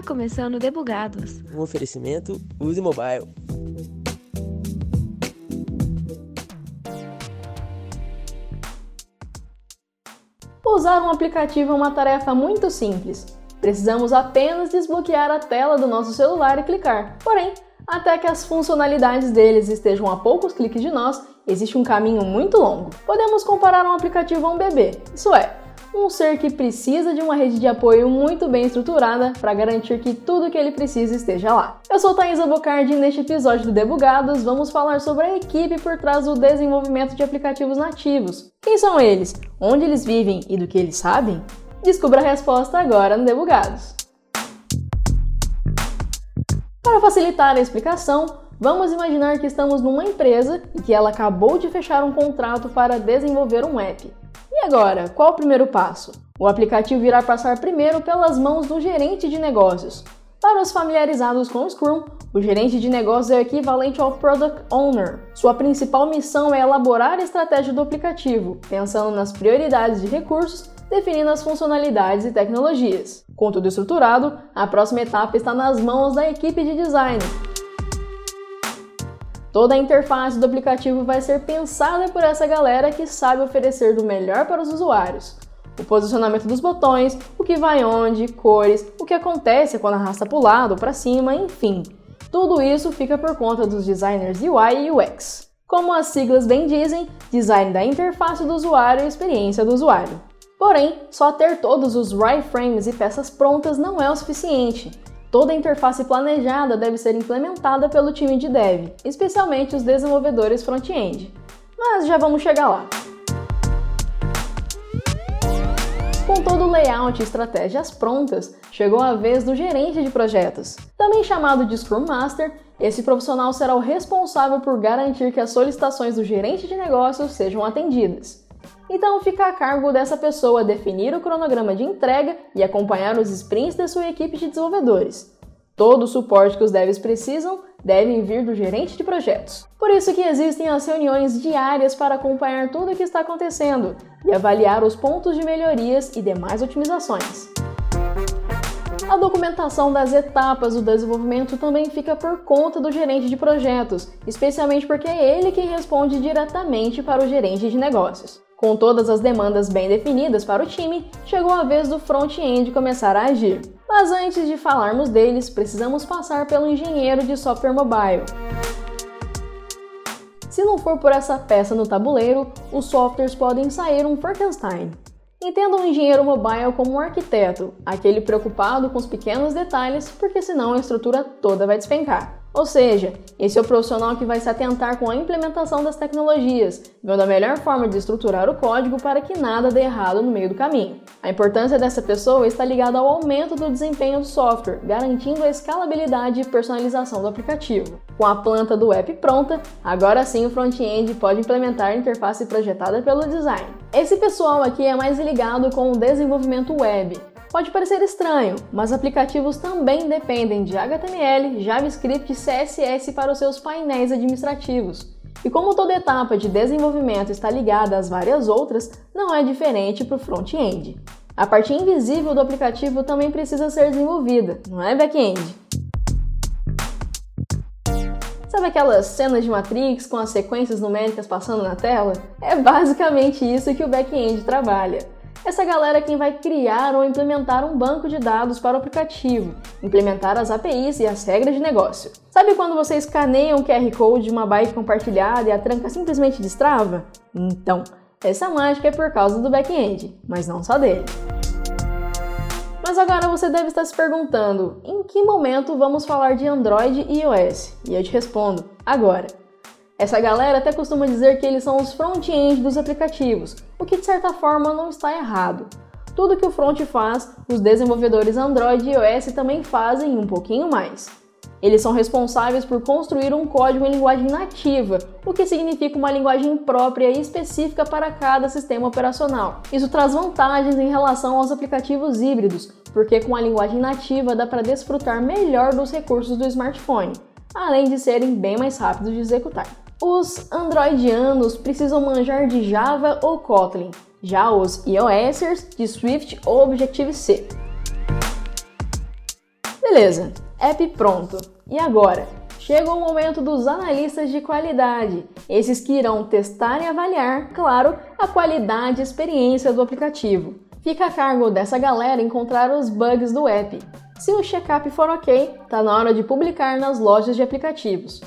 Está começando Debugados. Um oferecimento Use Mobile. Usar um aplicativo é uma tarefa muito simples. Precisamos apenas desbloquear a tela do nosso celular e clicar. Porém, até que as funcionalidades deles estejam a poucos cliques de nós, existe um caminho muito longo. Podemos comparar um aplicativo a um bebê, isso é, um ser que precisa de uma rede de apoio muito bem estruturada para garantir que tudo que ele precisa esteja lá. Eu sou Thaisa Bocardi e neste episódio do Debugados vamos falar sobre a equipe por trás do desenvolvimento de aplicativos nativos. Quem são eles? Onde eles vivem e do que eles sabem? Descubra a resposta agora no Debugados. Para facilitar a explicação, vamos imaginar que estamos numa empresa e que ela acabou de fechar um contrato para desenvolver um app. E agora, qual o primeiro passo? O aplicativo irá passar primeiro pelas mãos do gerente de negócios. Para os familiarizados com o Scrum, o gerente de negócios é o equivalente ao Product Owner. Sua principal missão é elaborar a estratégia do aplicativo, pensando nas prioridades de recursos, definindo as funcionalidades e tecnologias. Com tudo estruturado, a próxima etapa está nas mãos da equipe de design. Toda a interface do aplicativo vai ser pensada por essa galera que sabe oferecer do melhor para os usuários. O posicionamento dos botões, o que vai onde, cores, o que acontece quando arrasta para o lado, para cima, enfim. Tudo isso fica por conta dos designers UI e UX. Como as siglas bem dizem, design da interface do usuário e experiência do usuário. Porém, só ter todos os wireframes e peças prontas não é o suficiente. Toda a interface planejada deve ser implementada pelo time de dev, especialmente os desenvolvedores front-end. Mas já vamos chegar lá. Com todo o layout e estratégias prontas, chegou a vez do gerente de projetos. Também chamado de Scrum Master, esse profissional será o responsável por garantir que as solicitações do gerente de negócios sejam atendidas. Então fica a cargo dessa pessoa definir o cronograma de entrega e acompanhar os sprints da sua equipe de desenvolvedores. Todo o suporte que os devs precisam devem vir do gerente de projetos. Por isso que existem as reuniões diárias para acompanhar tudo o que está acontecendo e avaliar os pontos de melhorias e demais otimizações. A documentação das etapas do desenvolvimento também fica por conta do gerente de projetos, especialmente porque é ele quem responde diretamente para o gerente de negócios. Com todas as demandas bem definidas para o time, chegou a vez do front-end começar a agir. Mas antes de falarmos deles, precisamos passar pelo engenheiro de software mobile. Se não for por essa peça no tabuleiro, os softwares podem sair um Frankenstein. Entenda um engenheiro mobile como um arquiteto, aquele preocupado com os pequenos detalhes, porque senão a estrutura toda vai despencar. Ou seja, esse é o profissional que vai se atentar com a implementação das tecnologias, vendo a melhor forma de estruturar o código para que nada dê errado no meio do caminho. A importância dessa pessoa está ligada ao aumento do desempenho do software, garantindo a escalabilidade e personalização do aplicativo. Com a planta do app pronta, agora sim o front-end pode implementar a interface projetada pelo design. Esse pessoal aqui é mais ligado com o desenvolvimento web, Pode parecer estranho, mas aplicativos também dependem de HTML, JavaScript e CSS para os seus painéis administrativos. E como toda etapa de desenvolvimento está ligada às várias outras, não é diferente para o front-end. A parte invisível do aplicativo também precisa ser desenvolvida, não é back-end? Sabe aquelas cenas de Matrix com as sequências numéricas passando na tela? É basicamente isso que o back-end trabalha. Essa galera é quem vai criar ou implementar um banco de dados para o aplicativo, implementar as APIs e as regras de negócio. Sabe quando você escaneia um QR Code de uma bike compartilhada e a tranca simplesmente destrava? Então, essa mágica é por causa do back-end, mas não só dele. Mas agora você deve estar se perguntando: em que momento vamos falar de Android e iOS? E eu te respondo: agora. Essa galera até costuma dizer que eles são os front-end dos aplicativos, o que de certa forma não está errado. Tudo que o front faz, os desenvolvedores Android e iOS também fazem um pouquinho mais. Eles são responsáveis por construir um código em linguagem nativa, o que significa uma linguagem própria e específica para cada sistema operacional. Isso traz vantagens em relação aos aplicativos híbridos, porque com a linguagem nativa dá para desfrutar melhor dos recursos do smartphone, além de serem bem mais rápidos de executar. Os androidianos precisam manjar de Java ou Kotlin, já os iOSers de Swift ou Objective-C. Beleza, app pronto. E agora? Chega o momento dos analistas de qualidade, esses que irão testar e avaliar, claro, a qualidade e experiência do aplicativo. Fica a cargo dessa galera encontrar os bugs do app. Se o check-up for ok, tá na hora de publicar nas lojas de aplicativos.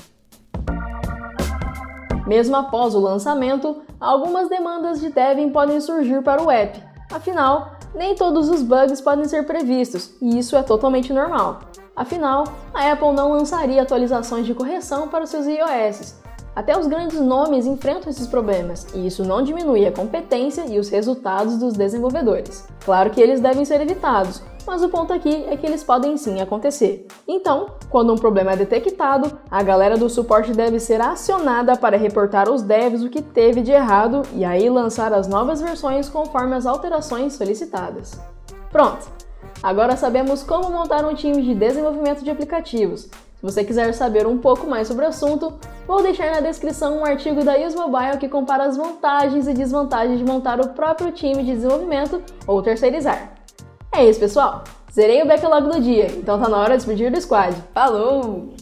Mesmo após o lançamento, algumas demandas de devem podem surgir para o app. Afinal, nem todos os bugs podem ser previstos, e isso é totalmente normal. Afinal, a Apple não lançaria atualizações de correção para seus iOS. Até os grandes nomes enfrentam esses problemas, e isso não diminui a competência e os resultados dos desenvolvedores. Claro que eles devem ser evitados, mas o ponto aqui é que eles podem sim acontecer. Então, quando um problema é detectado, a galera do suporte deve ser acionada para reportar aos devs o que teve de errado e aí lançar as novas versões conforme as alterações solicitadas. Pronto! Agora sabemos como montar um time de desenvolvimento de aplicativos. Se você quiser saber um pouco mais sobre o assunto, vou deixar na descrição um artigo da Use Mobile que compara as vantagens e desvantagens de montar o próprio time de desenvolvimento ou terceirizar. É isso, pessoal. Zerei o backlog do dia, então tá na hora de despedir do squad. Falou!